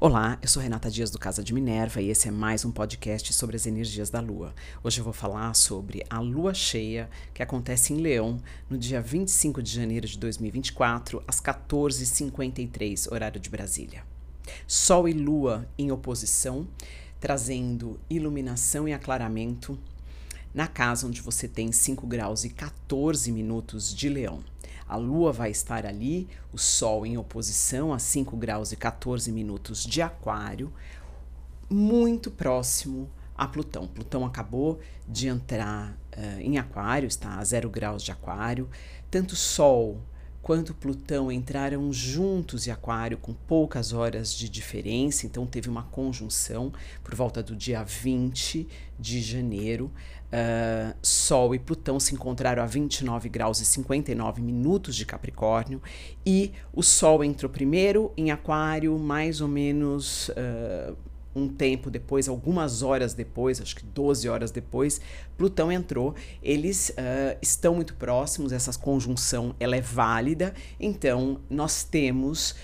Olá, eu sou Renata Dias do Casa de Minerva e esse é mais um podcast sobre as energias da Lua. Hoje eu vou falar sobre a Lua cheia que acontece em Leão no dia 25 de janeiro de 2024, às 14h53, horário de Brasília. Sol e Lua em oposição, trazendo iluminação e aclaramento na casa onde você tem 5 graus e 14 minutos de Leão. A Lua vai estar ali, o Sol em oposição a 5 graus e 14 minutos de Aquário, muito próximo a Plutão. Plutão acabou de entrar uh, em Aquário, está a 0 graus de Aquário. Tanto Sol quanto Plutão entraram juntos em Aquário com poucas horas de diferença, então teve uma conjunção por volta do dia 20 de janeiro. Uh, Sol e Plutão se encontraram a 29 graus e 59 minutos de Capricórnio e o Sol entrou primeiro em Aquário, mais ou menos uh, um tempo depois, algumas horas depois, acho que 12 horas depois, Plutão entrou. Eles uh, estão muito próximos, essa conjunção ela é válida, então nós temos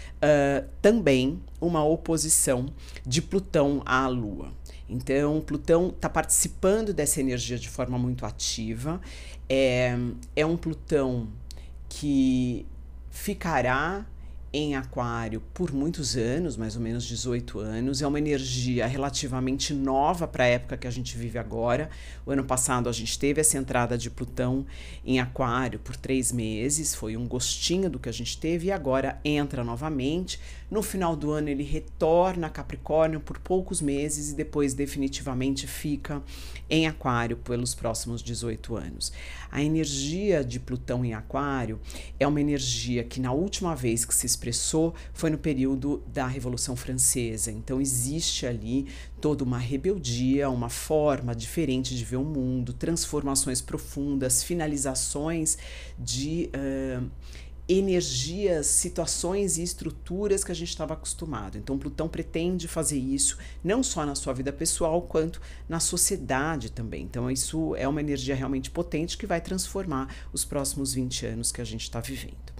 também uma oposição de Plutão à Lua. Então, Plutão está participando dessa energia de forma muito ativa. É, é um Plutão que ficará em Aquário por muitos anos, mais ou menos 18 anos. É uma energia relativamente nova para a época que a gente vive agora. O ano passado a gente teve essa entrada de Plutão em Aquário por três meses, foi um gostinho do que a gente teve, e agora entra novamente. No final do ano ele retorna a Capricórnio por poucos meses e depois definitivamente fica em Aquário pelos próximos 18 anos. A energia de Plutão em Aquário é uma energia que na última vez que se expressou foi no período da Revolução Francesa. Então existe ali toda uma rebeldia, uma forma diferente de ver o mundo, transformações profundas, finalizações de uh, energias, situações e estruturas que a gente estava acostumado. Então, Plutão pretende fazer isso não só na sua vida pessoal, quanto na sociedade também. Então, isso é uma energia realmente potente que vai transformar os próximos 20 anos que a gente está vivendo.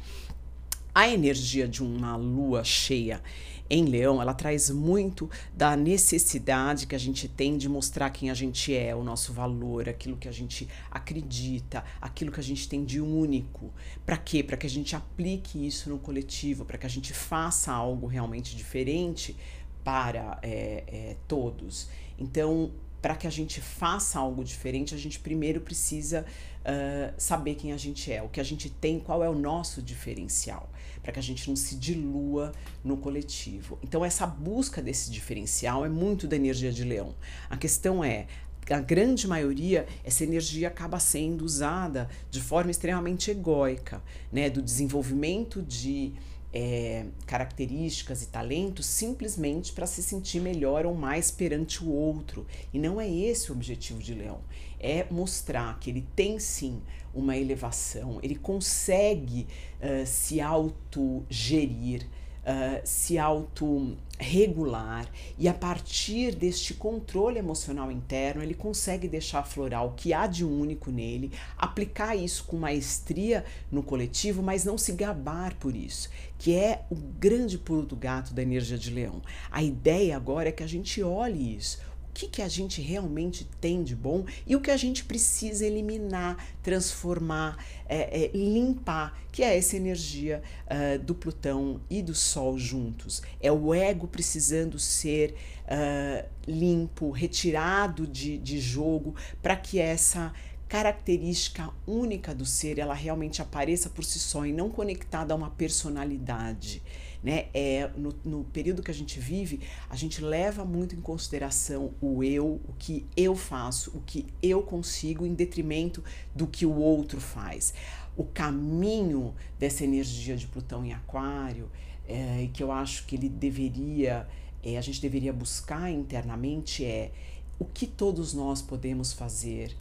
A energia de uma lua cheia em Leão, ela traz muito da necessidade que a gente tem de mostrar quem a gente é, o nosso valor, aquilo que a gente acredita, aquilo que a gente tem de único. Para quê? Para que a gente aplique isso no coletivo, para que a gente faça algo realmente diferente para é, é, todos. Então, para que a gente faça algo diferente, a gente primeiro precisa uh, saber quem a gente é, o que a gente tem, qual é o nosso diferencial, para que a gente não se dilua no coletivo. Então, essa busca desse diferencial é muito da energia de leão. A questão é, a grande maioria, essa energia acaba sendo usada de forma extremamente egóica, né? Do desenvolvimento de é, características e talentos simplesmente para se sentir melhor ou mais perante o outro. E não é esse o objetivo de Leão. É mostrar que ele tem sim uma elevação, ele consegue uh, se autogerir, uh, se autorregular e a partir deste controle emocional interno ele consegue deixar aflorar o que há de único nele, aplicar isso com maestria no coletivo, mas não se gabar por isso, que é o grande pulo do gato da energia de leão. A ideia agora é que a gente olhe isso que, que a gente realmente tem de bom e o que a gente precisa eliminar, transformar, é, é, limpar, que é essa energia uh, do Plutão e do Sol juntos. É o ego precisando ser uh, limpo, retirado de, de jogo, para que essa característica única do ser ela realmente apareça por si só e não conectada a uma personalidade né? É, no, no período que a gente vive, a gente leva muito em consideração o eu, o que eu faço, o que eu consigo, em detrimento do que o outro faz. O caminho dessa energia de Plutão em Aquário, é, que eu acho que ele deveria, é, a gente deveria buscar internamente é o que todos nós podemos fazer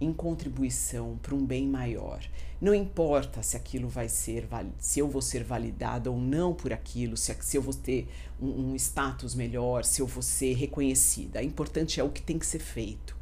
em contribuição para um bem maior. Não importa se aquilo vai ser, se eu vou ser validada ou não por aquilo, se, eu vou ter um, um status melhor, se eu vou ser reconhecida. O importante é o que tem que ser feito.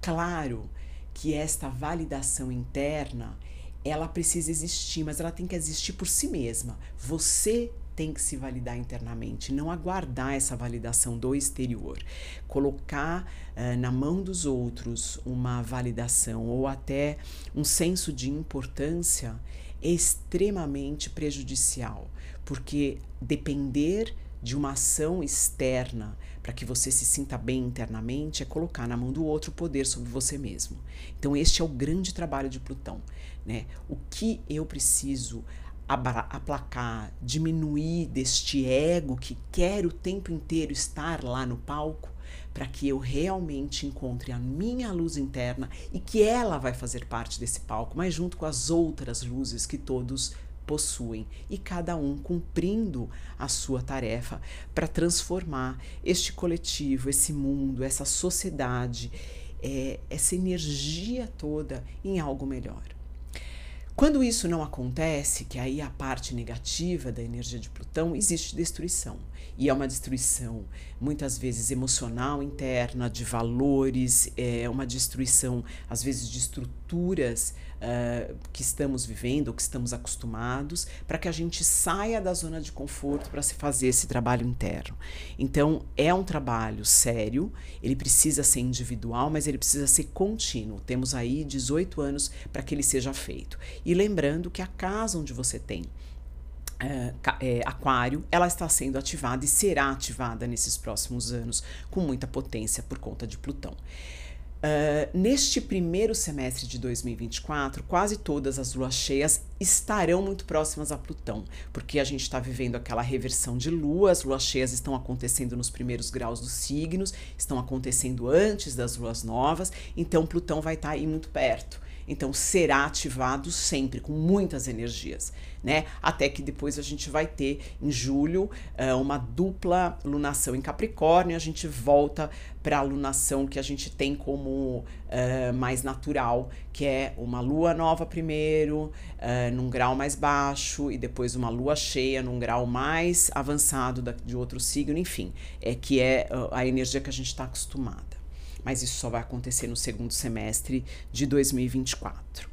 Claro que esta validação interna ela precisa existir, mas ela tem que existir por si mesma. Você tem que se validar internamente, não aguardar essa validação do exterior. Colocar uh, na mão dos outros uma validação ou até um senso de importância é extremamente prejudicial, porque depender de uma ação externa para que você se sinta bem internamente é colocar na mão do outro o poder sobre você mesmo. Então este é o grande trabalho de Plutão, né? O que eu preciso aplacar, diminuir deste ego que quer o tempo inteiro estar lá no palco, para que eu realmente encontre a minha luz interna e que ela vai fazer parte desse palco, mas junto com as outras luzes que todos possuem e cada um cumprindo a sua tarefa para transformar este coletivo, esse mundo, essa sociedade, é, essa energia toda em algo melhor. Quando isso não acontece, que aí é a parte negativa da energia de Plutão, existe destruição. E é uma destruição muitas vezes emocional interna, de valores, é uma destruição às vezes de estruturas uh, que estamos vivendo que estamos acostumados, para que a gente saia da zona de conforto para se fazer esse trabalho interno. Então é um trabalho sério, ele precisa ser individual, mas ele precisa ser contínuo. Temos aí 18 anos para que ele seja feito. E lembrando que a casa onde você tem é, aquário, ela está sendo ativada e será ativada nesses próximos anos com muita potência por conta de Plutão. Uh, neste primeiro semestre de 2024, quase todas as luas cheias estarão muito próximas a Plutão, porque a gente está vivendo aquela reversão de lua, as luas cheias estão acontecendo nos primeiros graus dos signos, estão acontecendo antes das luas novas, então Plutão vai estar tá aí muito perto. Então será ativado sempre com muitas energias, né? Até que depois a gente vai ter em julho uh, uma dupla lunação em Capricórnio, a gente volta para a lunação que a gente tem como uh, mais natural, que é uma lua nova primeiro, uh, num grau mais baixo, e depois uma lua cheia num grau mais avançado da, de outro signo, enfim, é que é a energia que a gente está acostumada mas isso só vai acontecer no segundo semestre de 2024.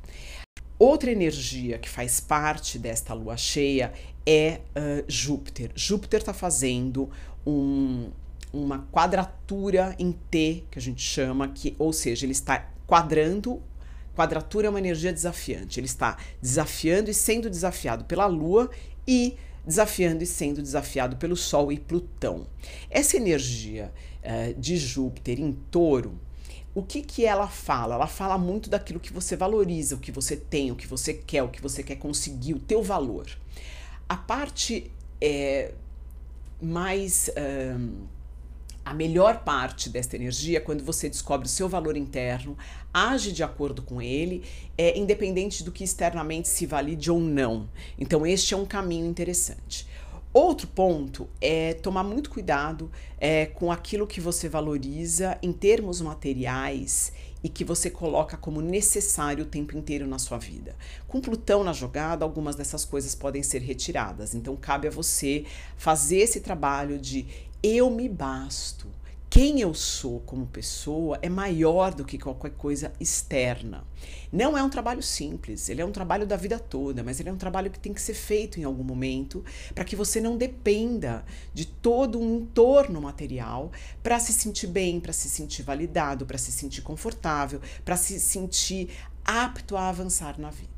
Outra energia que faz parte desta lua cheia é uh, Júpiter. Júpiter está fazendo um, uma quadratura em T, que a gente chama, que, ou seja, ele está quadrando. Quadratura é uma energia desafiante. Ele está desafiando e sendo desafiado pela Lua e desafiando e sendo desafiado pelo Sol e Plutão. Essa energia uh, de Júpiter em touro, o que, que ela fala? Ela fala muito daquilo que você valoriza, o que você tem, o que você quer, o que você quer conseguir, o teu valor. A parte é, mais. Um, a melhor parte desta energia é quando você descobre o seu valor interno, age de acordo com ele, é, independente do que externamente se valide ou não. Então, este é um caminho interessante. Outro ponto é tomar muito cuidado é, com aquilo que você valoriza em termos materiais e que você coloca como necessário o tempo inteiro na sua vida. Com Plutão na jogada, algumas dessas coisas podem ser retiradas. Então, cabe a você fazer esse trabalho de eu me basto. Quem eu sou como pessoa é maior do que qualquer coisa externa. Não é um trabalho simples, ele é um trabalho da vida toda, mas ele é um trabalho que tem que ser feito em algum momento para que você não dependa de todo um entorno material para se sentir bem, para se sentir validado, para se sentir confortável, para se sentir apto a avançar na vida.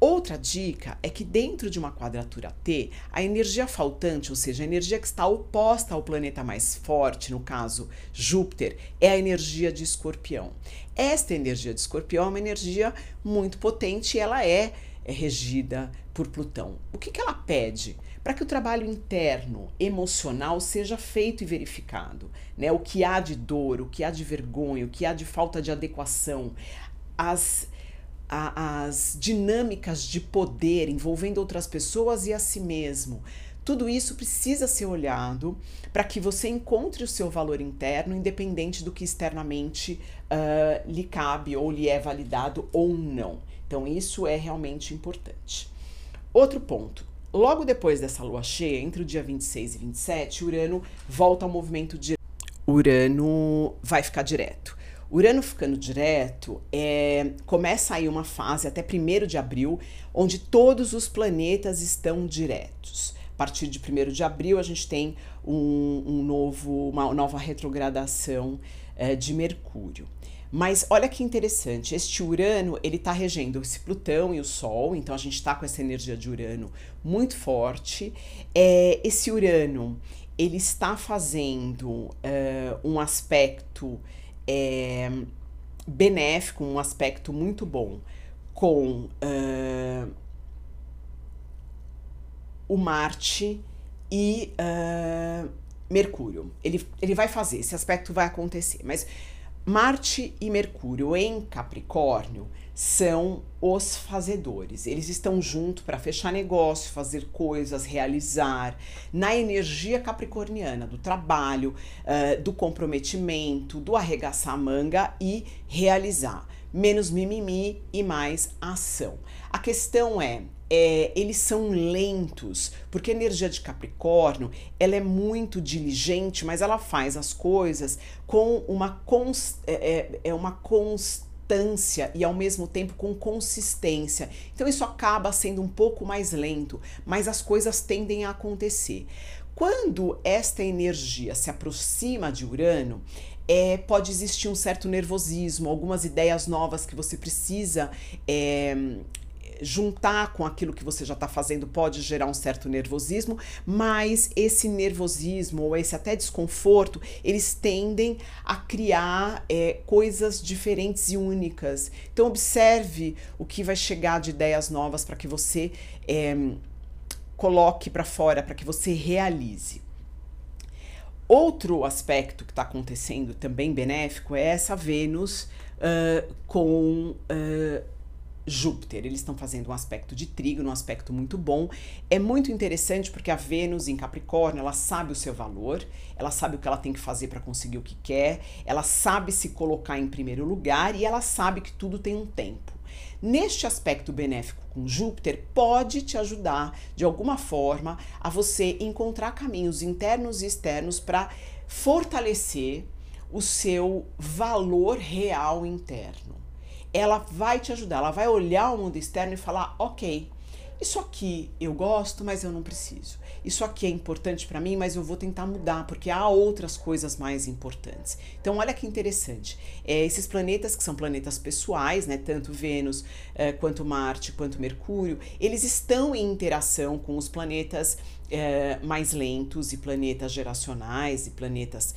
Outra dica é que dentro de uma quadratura T, a energia faltante, ou seja, a energia que está oposta ao planeta mais forte, no caso Júpiter, é a energia de Escorpião. Esta energia de Escorpião é uma energia muito potente e ela é, é regida por Plutão. O que, que ela pede? Para que o trabalho interno, emocional, seja feito e verificado. Né? O que há de dor, o que há de vergonha, o que há de falta de adequação, as a, as dinâmicas de poder envolvendo outras pessoas e a si mesmo. Tudo isso precisa ser olhado para que você encontre o seu valor interno, independente do que externamente uh, lhe cabe ou lhe é validado ou não. Então, isso é realmente importante. Outro ponto. Logo depois dessa lua cheia, entre o dia 26 e 27, Urano volta ao movimento de. Urano vai ficar direto. Urano ficando direto, é, começa aí uma fase até 1 de abril, onde todos os planetas estão diretos. partir de 1 de abril, a gente tem um, um novo, uma nova retrogradação é, de Mercúrio. Mas olha que interessante, este Urano, ele está regendo esse Plutão e o Sol, então a gente está com essa energia de Urano muito forte. É, esse Urano, ele está fazendo uh, um aspecto é, benéfico, um aspecto muito bom com uh, o Marte e uh, Mercúrio. Ele, ele vai fazer, esse aspecto vai acontecer, mas Marte e Mercúrio em Capricórnio são os fazedores. Eles estão juntos para fechar negócio, fazer coisas, realizar. Na energia capricorniana, do trabalho, uh, do comprometimento, do arregaçar a manga e realizar. Menos mimimi e mais ação. A questão é, é, eles são lentos, porque a energia de Capricórnio ela é muito diligente, mas ela faz as coisas com uma, cons, é, é, é uma constância e ao mesmo tempo com consistência. Então isso acaba sendo um pouco mais lento, mas as coisas tendem a acontecer. Quando esta energia se aproxima de Urano, é, pode existir um certo nervosismo, algumas ideias novas que você precisa é, juntar com aquilo que você já está fazendo pode gerar um certo nervosismo, mas esse nervosismo ou esse até desconforto, eles tendem a criar é, coisas diferentes e únicas. Então, observe o que vai chegar de ideias novas para que você é, coloque para fora, para que você realize. Outro aspecto que está acontecendo também benéfico é essa Vênus uh, com uh, Júpiter. Eles estão fazendo um aspecto de trigo, um aspecto muito bom. É muito interessante porque a Vênus em Capricórnio, ela sabe o seu valor, ela sabe o que ela tem que fazer para conseguir o que quer, ela sabe se colocar em primeiro lugar e ela sabe que tudo tem um tempo. Neste aspecto benéfico com Júpiter, pode te ajudar de alguma forma a você encontrar caminhos internos e externos para fortalecer o seu valor real interno ela vai te ajudar, ela vai olhar o mundo externo e falar: ok, isso aqui eu gosto, mas eu não preciso. Isso aqui é importante para mim, mas eu vou tentar mudar, porque há outras coisas mais importantes. Então, olha que interessante. É, esses planetas, que são planetas pessoais, né, tanto Vênus é, quanto Marte, quanto Mercúrio, eles estão em interação com os planetas é, mais lentos e planetas geracionais e planetas.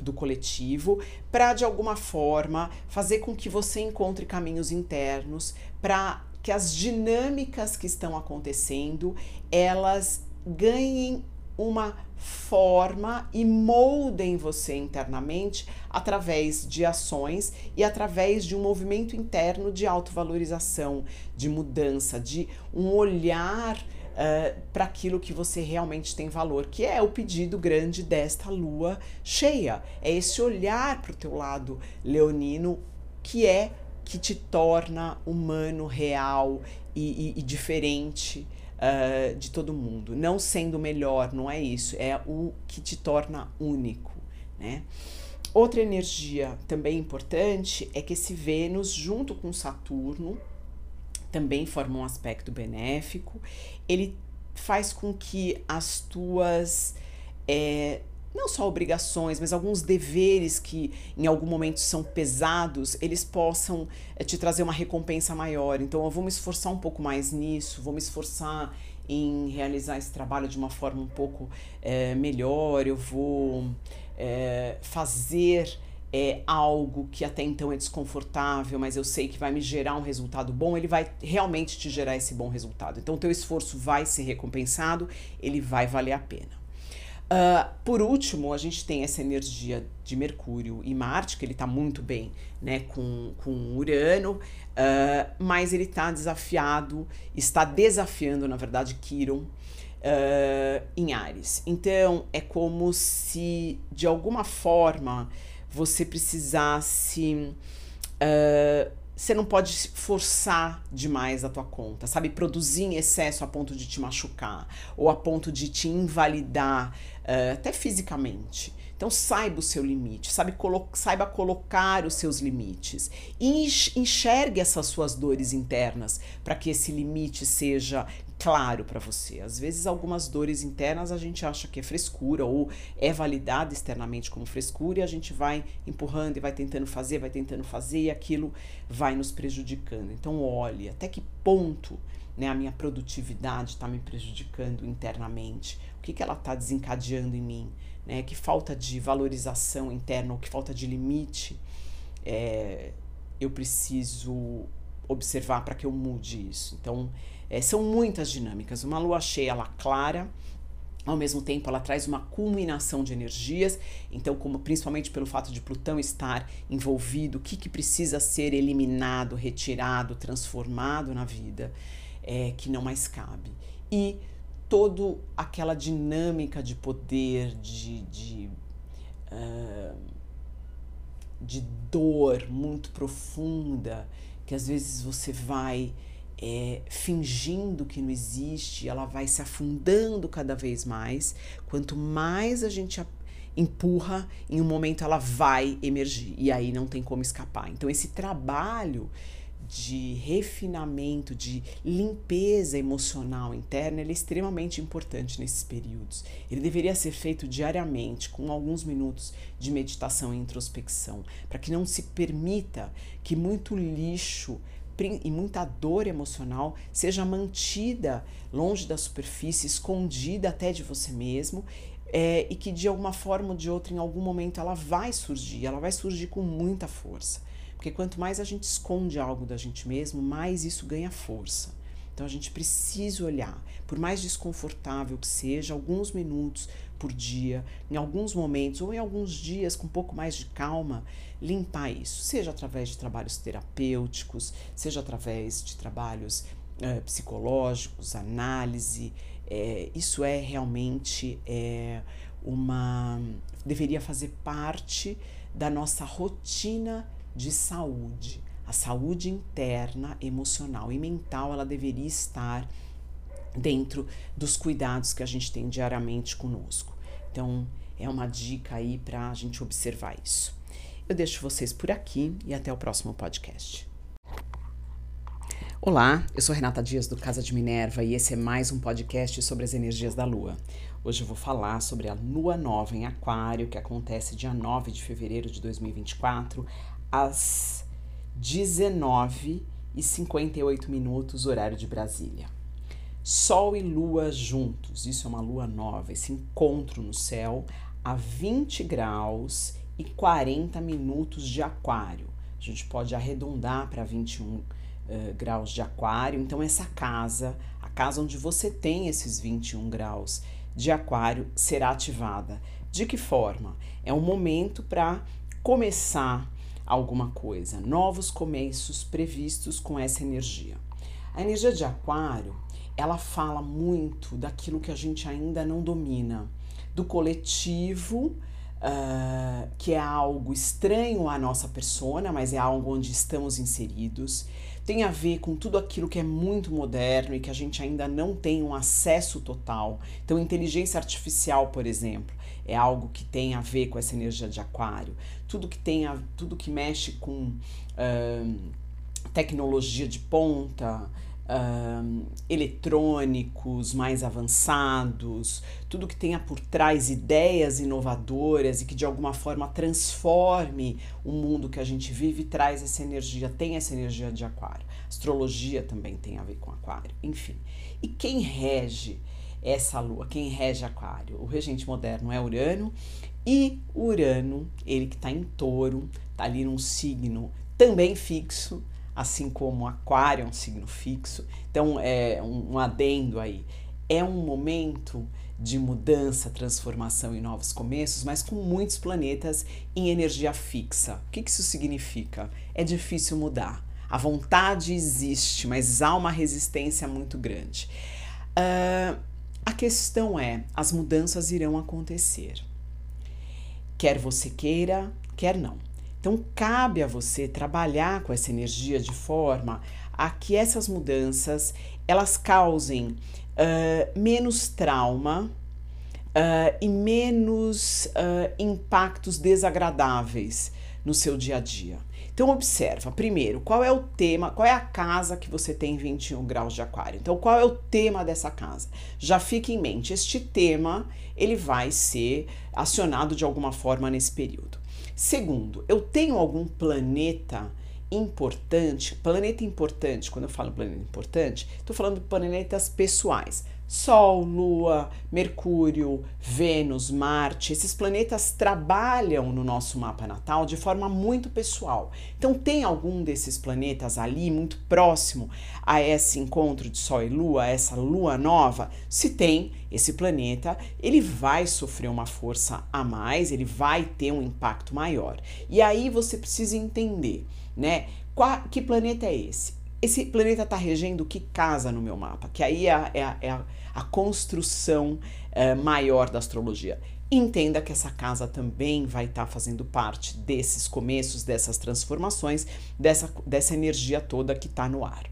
Do coletivo para de alguma forma fazer com que você encontre caminhos internos para que as dinâmicas que estão acontecendo elas ganhem uma forma e moldem você internamente através de ações e através de um movimento interno de autovalorização, de mudança, de um olhar uh, para aquilo que você realmente tem valor, que é o pedido grande desta lua cheia. É esse olhar para o teu lado leonino que é que te torna humano, real e, e, e diferente uh, de todo mundo. Não sendo melhor, não é isso, é o que te torna único, né? Outra energia também importante é que esse Vênus, junto com Saturno, também forma um aspecto benéfico. Ele faz com que as tuas é, não só obrigações, mas alguns deveres que em algum momento são pesados, eles possam é, te trazer uma recompensa maior. Então eu vou me esforçar um pouco mais nisso, vou me esforçar em realizar esse trabalho de uma forma um pouco é, melhor, eu vou é, fazer é, algo que até então é desconfortável, mas eu sei que vai me gerar um resultado bom, ele vai realmente te gerar esse bom resultado. Então, teu esforço vai ser recompensado, ele vai valer a pena. Uh, por último, a gente tem essa energia de Mercúrio e Marte, que ele está muito bem né, com, com Urano, uh, mas ele está desafiado, está desafiando, na verdade, Quiron uh, em Ares. Então, é como se, de alguma forma, você precisasse. Uh, você não pode forçar demais a tua conta, sabe? Produzir em excesso a ponto de te machucar ou a ponto de te invalidar, uh, até fisicamente. Então saiba o seu limite, sabe, colo saiba colocar os seus limites e enxergue essas suas dores internas para que esse limite seja claro para você. Às vezes, algumas dores internas a gente acha que é frescura ou é validada externamente como frescura e a gente vai empurrando e vai tentando fazer, vai tentando fazer e aquilo vai nos prejudicando. Então, olhe até que ponto né, a minha produtividade está me prejudicando internamente, o que, que ela está desencadeando em mim, né, que falta de valorização interna ou que falta de limite é, eu preciso observar para que eu mude isso. Então, é, são muitas dinâmicas. Uma lua cheia, ela clara, ao mesmo tempo ela traz uma culminação de energias, então como principalmente pelo fato de Plutão estar envolvido, o que, que precisa ser eliminado, retirado, transformado na vida, é, que não mais cabe. E toda aquela dinâmica de poder, de, de, uh, de dor muito profunda, que às vezes você vai é, fingindo que não existe, ela vai se afundando cada vez mais. Quanto mais a gente empurra, em um momento ela vai emergir e aí não tem como escapar. Então, esse trabalho de refinamento, de limpeza emocional interna, ele é extremamente importante nesses períodos. Ele deveria ser feito diariamente, com alguns minutos de meditação e introspecção, para que não se permita que muito lixo e muita dor emocional seja mantida longe da superfície, escondida até de você mesmo, é, e que de alguma forma ou de outra, em algum momento, ela vai surgir, ela vai surgir com muita força. Porque quanto mais a gente esconde algo da gente mesmo, mais isso ganha força. Então a gente precisa olhar, por mais desconfortável que seja, alguns minutos por dia, em alguns momentos ou em alguns dias com um pouco mais de calma, limpar isso, seja através de trabalhos terapêuticos, seja através de trabalhos é, psicológicos, análise. É, isso é realmente é, uma. deveria fazer parte da nossa rotina de saúde a saúde interna, emocional e mental, ela deveria estar dentro dos cuidados que a gente tem diariamente conosco. Então, é uma dica aí para a gente observar isso. Eu deixo vocês por aqui e até o próximo podcast. Olá, eu sou Renata Dias do Casa de Minerva e esse é mais um podcast sobre as energias da Lua. Hoje eu vou falar sobre a Lua Nova em Aquário, que acontece dia 9 de fevereiro de 2024, às 19 e 58 minutos, horário de Brasília. Sol e Lua juntos, isso é uma lua nova, esse encontro no céu a 20 graus e 40 minutos de Aquário. A gente pode arredondar para 21 uh, graus de Aquário. Então, essa casa, a casa onde você tem esses 21 graus de Aquário, será ativada. De que forma? É um momento para começar alguma coisa, novos começos previstos com essa energia. A energia de Aquário, ela fala muito daquilo que a gente ainda não domina, do coletivo, uh, que é algo estranho à nossa persona, mas é algo onde estamos inseridos. Tem a ver com tudo aquilo que é muito moderno e que a gente ainda não tem um acesso total. Então, inteligência artificial, por exemplo, é algo que tem a ver com essa energia de aquário. Tudo que tem a, tudo que mexe com uh, tecnologia de ponta, uh, eletrônicos mais avançados, tudo que tenha por trás ideias inovadoras e que de alguma forma transforme o mundo que a gente vive, traz essa energia, tem essa energia de aquário. Astrologia também tem a ver com aquário, enfim. E quem rege essa lua, quem rege Aquário. O regente moderno é Urano e Urano, ele que está em touro, está ali num signo também fixo, assim como Aquário é um signo fixo. Então, é um, um adendo aí. É um momento de mudança, transformação e novos começos, mas com muitos planetas em energia fixa. O que isso significa? É difícil mudar. A vontade existe, mas há uma resistência muito grande. Uh, a questão é: as mudanças irão acontecer. Quer você queira, quer não. Então, cabe a você trabalhar com essa energia de forma a que essas mudanças elas causem uh, menos trauma, uh, e menos uh, impactos desagradáveis no seu dia a dia. Então observa, primeiro, qual é o tema, qual é a casa que você tem 21 graus de aquário. Então qual é o tema dessa casa? Já fique em mente, este tema, ele vai ser acionado de alguma forma nesse período. Segundo, eu tenho algum planeta importante, planeta importante, quando eu falo planeta importante, estou falando planetas pessoais. Sol, Lua, Mercúrio, Vênus, Marte, esses planetas trabalham no nosso mapa natal de forma muito pessoal. Então, tem algum desses planetas ali muito próximo a esse encontro de Sol e Lua, essa Lua nova? Se tem, esse planeta ele vai sofrer uma força a mais, ele vai ter um impacto maior. E aí você precisa entender, né? Qual, que planeta é esse? esse planeta está regendo que casa no meu mapa? Que aí é é é a, a construção é, maior da astrologia. Entenda que essa casa também vai estar tá fazendo parte desses começos, dessas transformações, dessa, dessa energia toda que está no ar.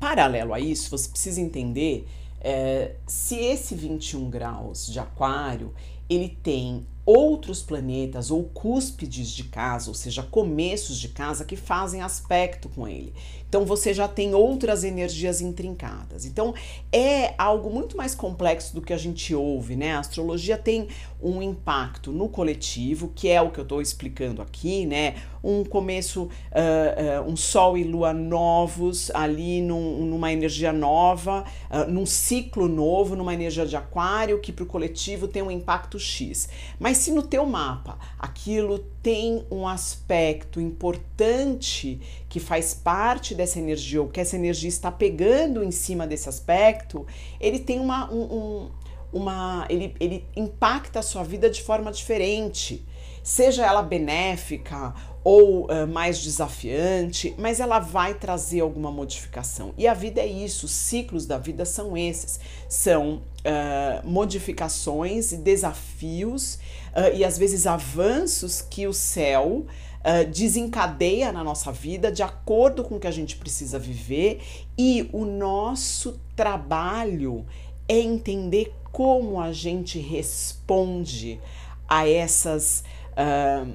Paralelo a isso, você precisa entender é, se esse 21 graus de aquário ele tem outros planetas ou cúspides de casa, ou seja, começos de casa que fazem aspecto com ele. Então você já tem outras energias intrincadas. Então é algo muito mais complexo do que a gente ouve, né? A astrologia tem um impacto no coletivo, que é o que eu estou explicando aqui, né? Um começo, uh, uh, um Sol e Lua novos ali num, numa energia nova, uh, num ciclo novo, numa energia de aquário, que para o coletivo tem um impacto X. Mas se no teu mapa aquilo tem um aspecto importante que faz parte dessa energia, ou que essa energia está pegando em cima desse aspecto, ele tem uma. Um, um, uma ele, ele impacta a sua vida de forma diferente. Seja ela benéfica ou uh, mais desafiante, mas ela vai trazer alguma modificação. E a vida é isso, os ciclos da vida são esses: são uh, modificações e desafios uh, e às vezes avanços que o céu desencadeia na nossa vida de acordo com o que a gente precisa viver e o nosso trabalho é entender como a gente responde a essas uh,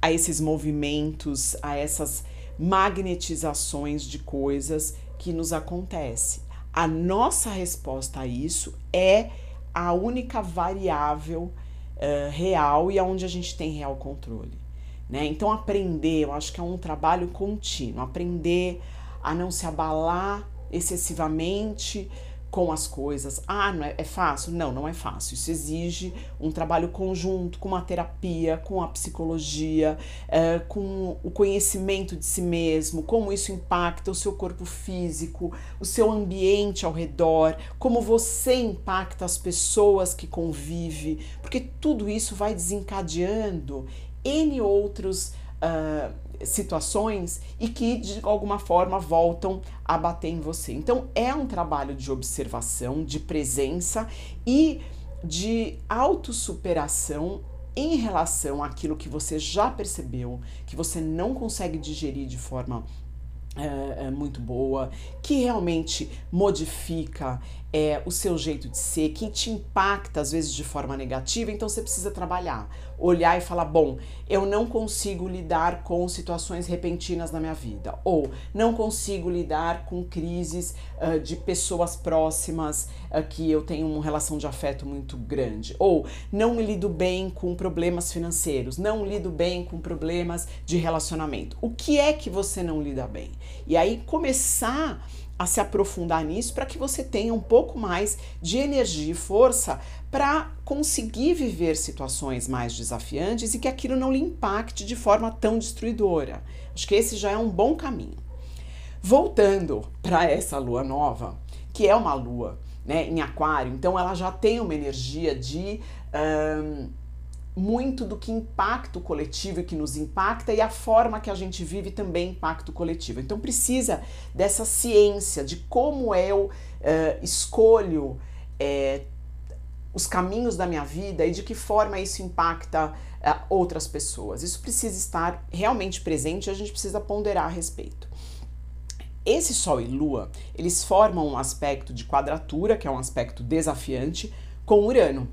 a esses movimentos, a essas magnetizações de coisas que nos acontecem. A nossa resposta a isso é a única variável uh, real e aonde a gente tem real controle. Né? Então, aprender, eu acho que é um trabalho contínuo, aprender a não se abalar excessivamente com as coisas. Ah, não é, é, fácil? Não, não é fácil. Isso exige um trabalho conjunto com a terapia, com a psicologia, é, com o conhecimento de si mesmo, como isso impacta o seu corpo físico, o seu ambiente ao redor, como você impacta as pessoas que convive, porque tudo isso vai desencadeando N outros. Uh, situações e que de alguma forma voltam a bater em você. Então é um trabalho de observação, de presença e de autossuperação em relação àquilo que você já percebeu, que você não consegue digerir de forma é, é muito boa, que realmente modifica é, o seu jeito de ser, que te impacta às vezes de forma negativa, então você precisa trabalhar, olhar e falar: bom, eu não consigo lidar com situações repentinas na minha vida, ou não consigo lidar com crises uh, de pessoas próximas uh, que eu tenho uma relação de afeto muito grande, ou não me lido bem com problemas financeiros, não lido bem com problemas de relacionamento. O que é que você não lida bem? E aí começar a se aprofundar nisso para que você tenha um pouco mais de energia e força para conseguir viver situações mais desafiantes e que aquilo não lhe impacte de forma tão destruidora. Acho que esse já é um bom caminho. Voltando para essa lua nova, que é uma lua né, em Aquário, então ela já tem uma energia de. Um, muito do que impacta o coletivo e que nos impacta e a forma que a gente vive também impacta o coletivo. Então precisa dessa ciência de como eu uh, escolho uh, os caminhos da minha vida e de que forma isso impacta uh, outras pessoas. Isso precisa estar realmente presente e a gente precisa ponderar a respeito. Esse Sol e Lua, eles formam um aspecto de quadratura, que é um aspecto desafiante, com Urano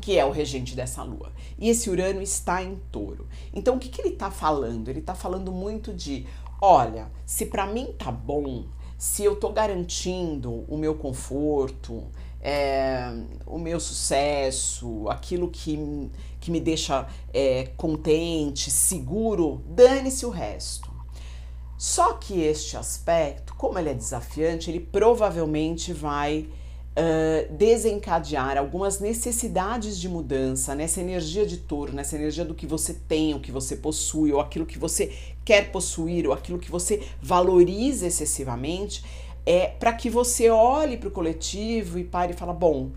que é o regente dessa lua. E esse Urano está em touro. Então, o que, que ele está falando? Ele está falando muito de: olha, se para mim tá bom, se eu tô garantindo o meu conforto, é, o meu sucesso, aquilo que, que me deixa é, contente, seguro, dane-se o resto. Só que este aspecto, como ele é desafiante, ele provavelmente vai uh, desencadear algumas necessidades de mudança nessa energia de touro, nessa energia do que você tem, o que você possui, ou aquilo que você quer possuir, ou aquilo que você valoriza excessivamente, é para que você olhe para o coletivo e pare e fala, bom,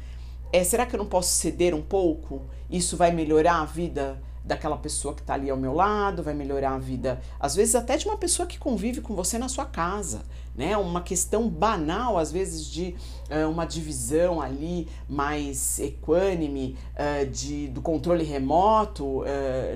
é, será que eu não posso ceder um pouco? Isso vai melhorar a vida daquela pessoa que está ali ao meu lado, vai melhorar a vida, às vezes até de uma pessoa que convive com você na sua casa, né? Uma questão banal, às vezes, de uh, uma divisão ali mais equânime uh, de, do controle remoto uh,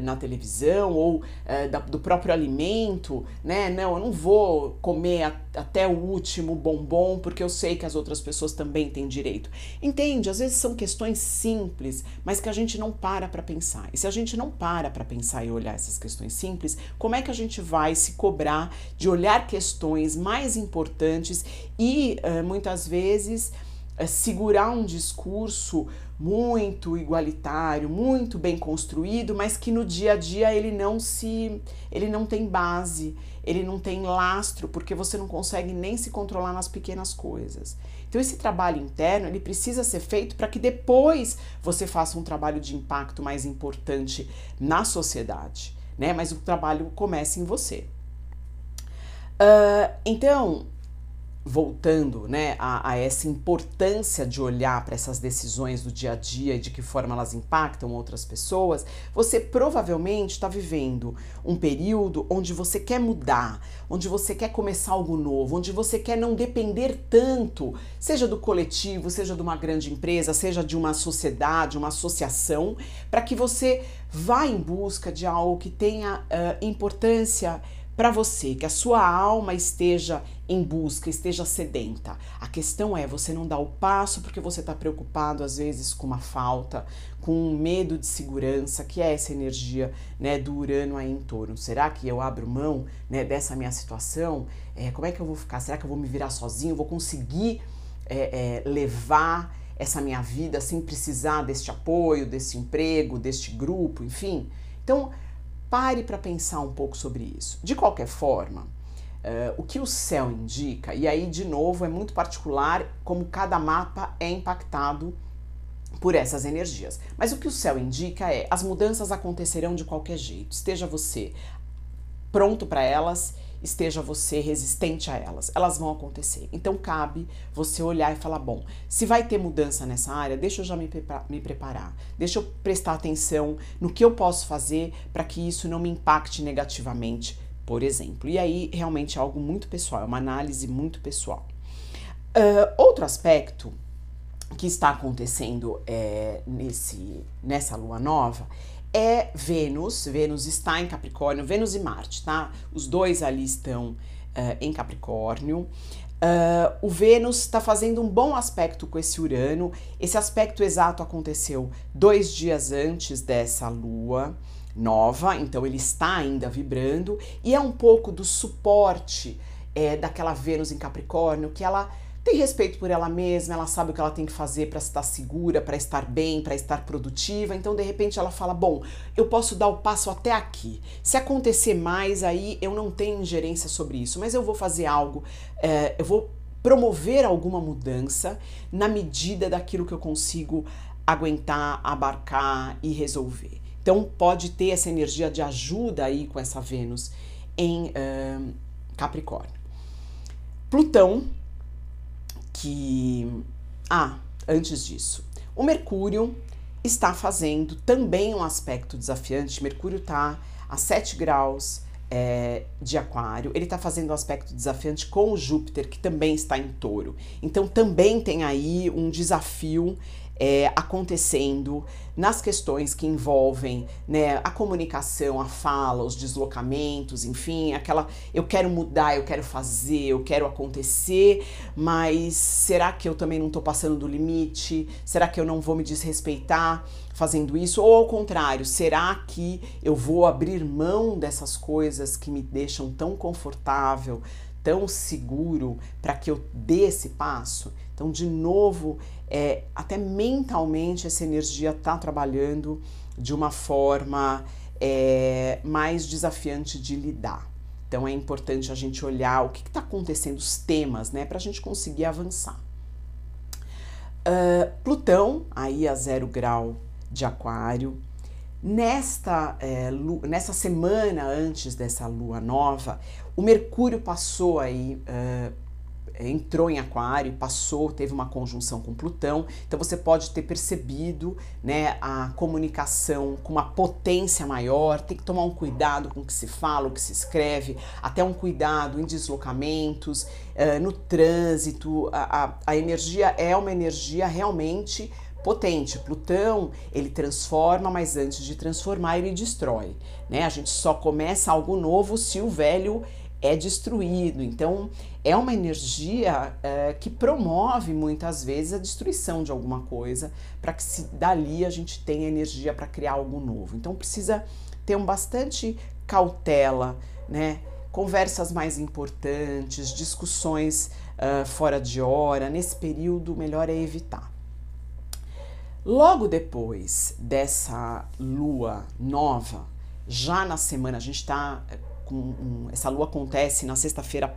na televisão ou da, do próprio alimento, né? Não, eu não vou comer a, até o último bombom porque eu sei que as outras pessoas também têm direito. Entende? Às vezes são questões simples, mas que a gente não para para pensar. E se a gente não para para pensar e olhar essas questões simples, como é que a gente vai se cobrar de olhar questões mais importantes importantes e uh, muitas vezes uh, segurar um discurso muito igualitário, muito bem construído, mas que no dia a dia ele não se ele não tem base, ele não tem lastro, porque você não consegue nem se controlar nas pequenas coisas. Então esse trabalho interno, ele precisa ser feito para que depois você faça um trabalho de impacto mais importante na sociedade, né? Mas o trabalho começa em você. Uh, então, voltando né, a, a, essa importância de olhar para essas decisões do dia a dia e de que forma elas impactam outras pessoas, você provavelmente está vivendo um período onde você quer mudar, onde você quer começar algo novo, onde você quer não depender tanto, seja do coletivo, seja de uma grande empresa, seja de uma sociedade, uma associação, para que você vá em busca de algo que tenha uh, importância para você, que a sua alma esteja em busca, esteja sedenta. A questão é você não dar o passo porque você está preocupado às vezes com uma falta, com um medo de segurança, que é essa energia né, do Urano aí em torno. Será que eu abro mão né, dessa minha situação? É, como é que eu vou ficar? Será que eu vou me virar sozinho? Vou conseguir é, é, levar essa minha vida sem precisar deste apoio, desse emprego, deste grupo, enfim? Então, Pare para pensar um pouco sobre isso. De qualquer forma, uh, o que o céu indica, e aí de novo é muito particular como cada mapa é impactado por essas energias. Mas o que o céu indica é as mudanças acontecerão de qualquer jeito. Esteja você pronto para elas esteja você resistente a elas. Elas vão acontecer. Então cabe você olhar e falar: bom, se vai ter mudança nessa área, deixa eu já me, me preparar, deixa eu prestar atenção no que eu posso fazer para que isso não me impacte negativamente, por exemplo. E aí realmente é algo muito pessoal, é uma análise muito pessoal. Uh, outro aspecto que está acontecendo é, nesse, nessa lua nova é Vênus. Vênus está em Capricórnio, Vênus e Marte, tá? Os dois ali estão uh, em Capricórnio. Uh, o Vênus está fazendo um bom aspecto com esse Urano. Esse aspecto exato aconteceu dois dias antes dessa lua nova, então ele está ainda vibrando e é um pouco do suporte é, daquela Vênus em Capricórnio que ela tem respeito por ela mesma, ela sabe o que ela tem que fazer para estar segura, para estar bem, para estar produtiva. Então, de repente, ela fala: Bom, eu posso dar o passo até aqui. Se acontecer mais, aí eu não tenho ingerência sobre isso, mas eu vou fazer algo, é, eu vou promover alguma mudança na medida daquilo que eu consigo aguentar, abarcar e resolver. Então, pode ter essa energia de ajuda aí com essa Vênus em uh, Capricórnio. Plutão que. Ah, antes disso, o Mercúrio está fazendo também um aspecto desafiante. Mercúrio está a 7 graus é, de Aquário, ele está fazendo um aspecto desafiante com o Júpiter, que também está em touro. Então também tem aí um desafio é, acontecendo nas questões que envolvem né, a comunicação, a fala, os deslocamentos, enfim, aquela eu quero mudar, eu quero fazer, eu quero acontecer, mas será que eu também não estou passando do limite? Será que eu não vou me desrespeitar fazendo isso? Ou ao contrário, será que eu vou abrir mão dessas coisas que me deixam tão confortável, tão seguro para que eu dê esse passo? Então, de novo, é, até mentalmente essa energia está trabalhando de uma forma é, mais desafiante de lidar. Então é importante a gente olhar o que está acontecendo, os temas, né, para a gente conseguir avançar. Uh, Plutão, aí a zero grau de Aquário, nesta, é, nessa semana antes dessa lua nova, o Mercúrio passou aí uh, entrou em Aquário, passou, teve uma conjunção com Plutão, então você pode ter percebido né, a comunicação com uma potência maior, tem que tomar um cuidado com o que se fala, o que se escreve, até um cuidado em deslocamentos, uh, no trânsito, a, a, a energia é uma energia realmente potente. Plutão, ele transforma, mas antes de transformar, ele destrói, né? A gente só começa algo novo se o velho é destruído. Então, é uma energia é, que promove muitas vezes a destruição de alguma coisa, para que se dali a gente tenha energia para criar algo novo. Então, precisa ter um bastante cautela, né? Conversas mais importantes, discussões uh, fora de hora. Nesse período, melhor é evitar. Logo depois dessa lua nova, já na semana, a gente está com um, essa lua acontece na sexta-feira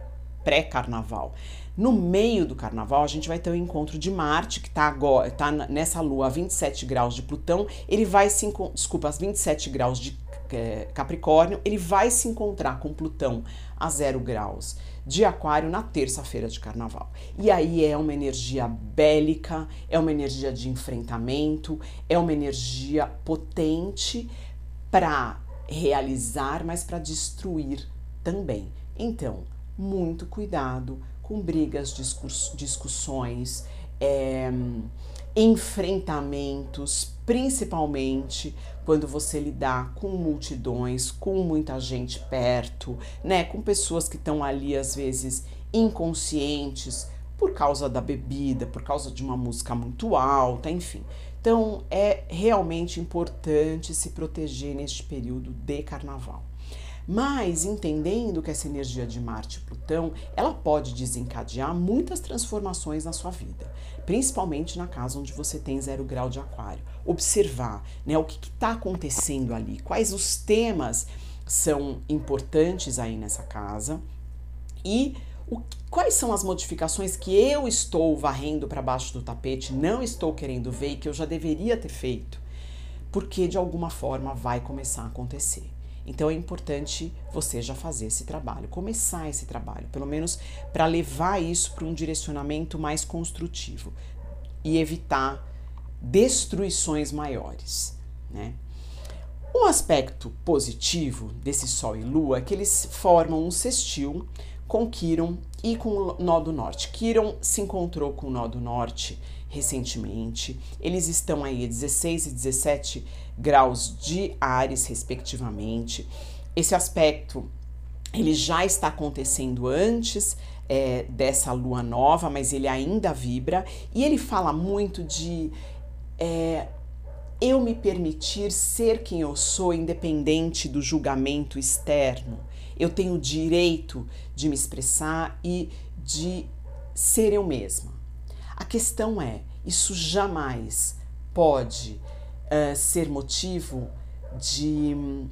pré-carnaval. No meio do carnaval, a gente vai ter o encontro de Marte, que está agora, tá nessa lua a 27 graus de Plutão, ele vai se desculpa, às 27 graus de é, Capricórnio, ele vai se encontrar com Plutão a 0 graus de Aquário na terça-feira de carnaval. E aí é uma energia bélica, é uma energia de enfrentamento, é uma energia potente para realizar, mas para destruir também. Então, muito cuidado com brigas, discussões, é, enfrentamentos, principalmente quando você lidar com multidões, com muita gente perto, né, com pessoas que estão ali às vezes inconscientes por causa da bebida, por causa de uma música muito alta, enfim. Então é realmente importante se proteger neste período de carnaval. Mas entendendo que essa energia de Marte e Plutão, ela pode desencadear muitas transformações na sua vida, principalmente na casa onde você tem zero grau de aquário. Observar né, o que está acontecendo ali, quais os temas são importantes aí nessa casa e o, quais são as modificações que eu estou varrendo para baixo do tapete, não estou querendo ver e que eu já deveria ter feito, porque de alguma forma vai começar a acontecer. Então é importante você já fazer esse trabalho, começar esse trabalho, pelo menos para levar isso para um direcionamento mais construtivo e evitar destruições maiores, né? Um aspecto positivo desse Sol e Lua é que eles formam um sextil com Quiron e com o Nó do Norte. Quiron se encontrou com o Nó do Norte recentemente. Eles estão aí a 16 e 17 graus de Ares, respectivamente. Esse aspecto ele já está acontecendo antes é, dessa lua nova, mas ele ainda vibra e ele fala muito de é, eu me permitir ser quem eu sou, independente do julgamento externo. Eu tenho o direito de me expressar e de ser eu mesma. A questão é: isso jamais pode uh, ser motivo de hum,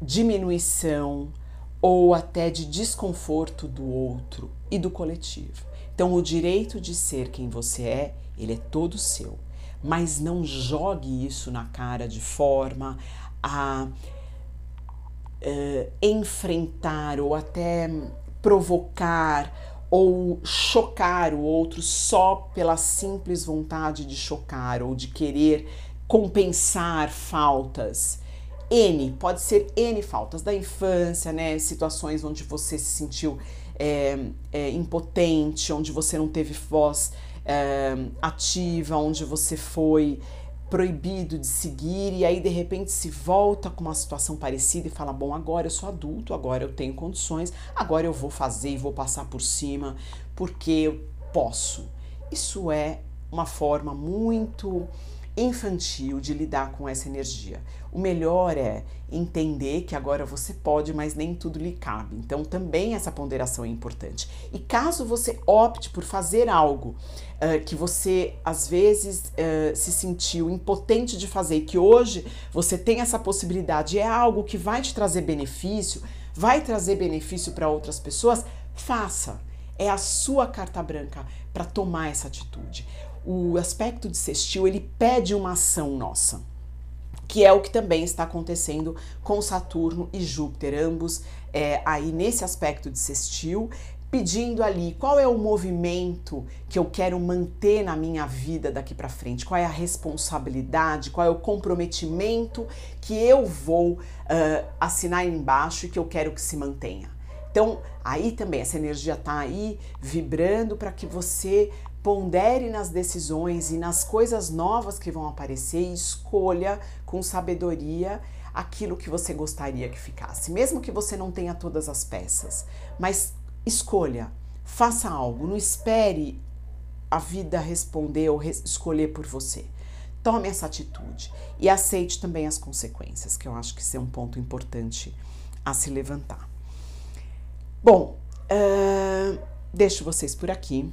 diminuição ou até de desconforto do outro e do coletivo. Então, o direito de ser quem você é, ele é todo seu. Mas não jogue isso na cara de forma a uh, enfrentar ou até provocar ou chocar o outro só pela simples vontade de chocar ou de querer compensar faltas. N, pode ser N faltas da infância, né? Situações onde você se sentiu é, é, impotente, onde você não teve voz é, ativa, onde você foi proibido de seguir e aí de repente se volta com uma situação parecida e fala: Bom, agora eu sou adulto, agora eu tenho condições, agora eu vou fazer e vou passar por cima porque eu posso. Isso é uma forma muito infantil de lidar com essa energia. O melhor é entender que agora você pode, mas nem tudo lhe cabe. Então, também essa ponderação é importante. E caso você opte por fazer algo uh, que você às vezes uh, se sentiu impotente de fazer e que hoje você tem essa possibilidade, é algo que vai te trazer benefício, vai trazer benefício para outras pessoas, faça. É a sua carta branca para tomar essa atitude o aspecto de sextil ele pede uma ação nossa, que é o que também está acontecendo com Saturno e Júpiter, ambos é, aí nesse aspecto de sextil, pedindo ali qual é o movimento que eu quero manter na minha vida daqui para frente, qual é a responsabilidade, qual é o comprometimento que eu vou uh, assinar embaixo e que eu quero que se mantenha. Então, aí também essa energia está aí vibrando para que você pondere nas decisões e nas coisas novas que vão aparecer e escolha com sabedoria aquilo que você gostaria que ficasse, mesmo que você não tenha todas as peças, mas escolha, faça algo, não espere a vida responder ou res escolher por você. Tome essa atitude e aceite também as consequências, que eu acho que isso é um ponto importante a se levantar. Bom, uh, deixo vocês por aqui